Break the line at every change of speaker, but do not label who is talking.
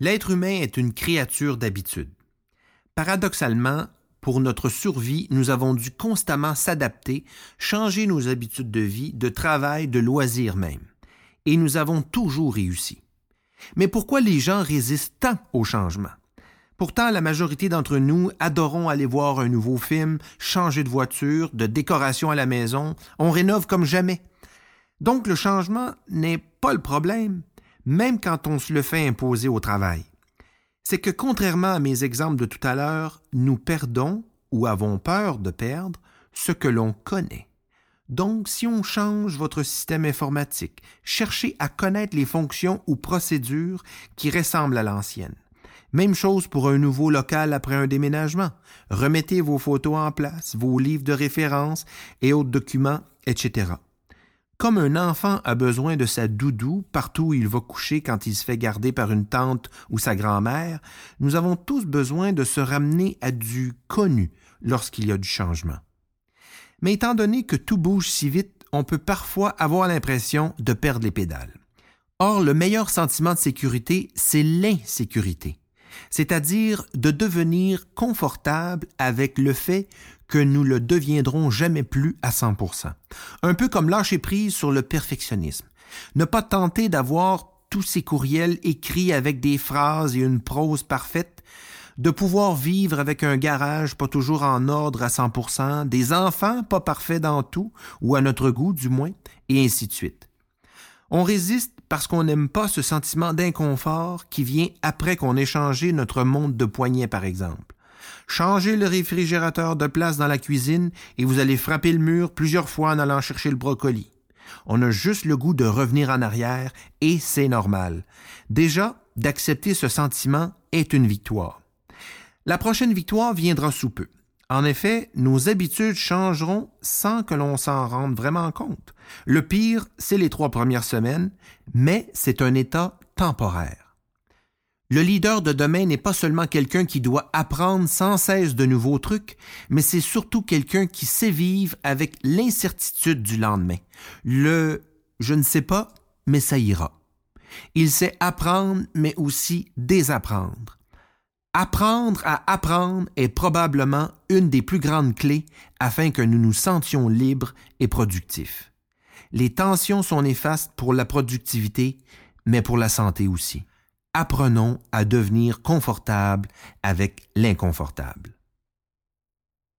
L'être humain est une créature d'habitude. Paradoxalement, pour notre survie, nous avons dû constamment s'adapter, changer nos habitudes de vie, de travail, de loisirs même. Et nous avons toujours réussi. Mais pourquoi les gens résistent tant au changement? Pourtant, la majorité d'entre nous adorons aller voir un nouveau film, changer de voiture, de décoration à la maison, on rénove comme jamais. Donc le changement n'est pas le problème, même quand on se le fait imposer au travail. C'est que contrairement à mes exemples de tout à l'heure, nous perdons ou avons peur de perdre ce que l'on connaît. Donc, si on change votre système informatique, cherchez à connaître les fonctions ou procédures qui ressemblent à l'ancienne. Même chose pour un nouveau local après un déménagement. Remettez vos photos en place, vos livres de référence et autres documents, etc. Comme un enfant a besoin de sa doudou partout où il va coucher quand il se fait garder par une tante ou sa grand-mère, nous avons tous besoin de se ramener à du connu lorsqu'il y a du changement. Mais étant donné que tout bouge si vite, on peut parfois avoir l'impression de perdre les pédales. Or, le meilleur sentiment de sécurité, c'est l'insécurité, c'est-à-dire de devenir confortable avec le fait que nous le deviendrons jamais plus à 100%. Un peu comme lâcher prise sur le perfectionnisme. Ne pas tenter d'avoir tous ces courriels écrits avec des phrases et une prose parfaite, de pouvoir vivre avec un garage pas toujours en ordre à 100%, des enfants pas parfaits dans tout, ou à notre goût du moins, et ainsi de suite. On résiste parce qu'on n'aime pas ce sentiment d'inconfort qui vient après qu'on ait changé notre monde de poignet, par exemple. Changez le réfrigérateur de place dans la cuisine et vous allez frapper le mur plusieurs fois en allant chercher le brocoli. On a juste le goût de revenir en arrière et c'est normal. Déjà, d'accepter ce sentiment est une victoire. La prochaine victoire viendra sous peu. En effet, nos habitudes changeront sans que l'on s'en rende vraiment compte. Le pire, c'est les trois premières semaines, mais c'est un état temporaire. Le leader de demain n'est pas seulement quelqu'un qui doit apprendre sans cesse de nouveaux trucs, mais c'est surtout quelqu'un qui sait vivre avec l'incertitude du lendemain. Le je ne sais pas, mais ça ira. Il sait apprendre, mais aussi désapprendre. Apprendre à apprendre est probablement une des plus grandes clés afin que nous nous sentions libres et productifs. Les tensions sont néfastes pour la productivité, mais pour la santé aussi apprenons à devenir confortables avec l'inconfortable.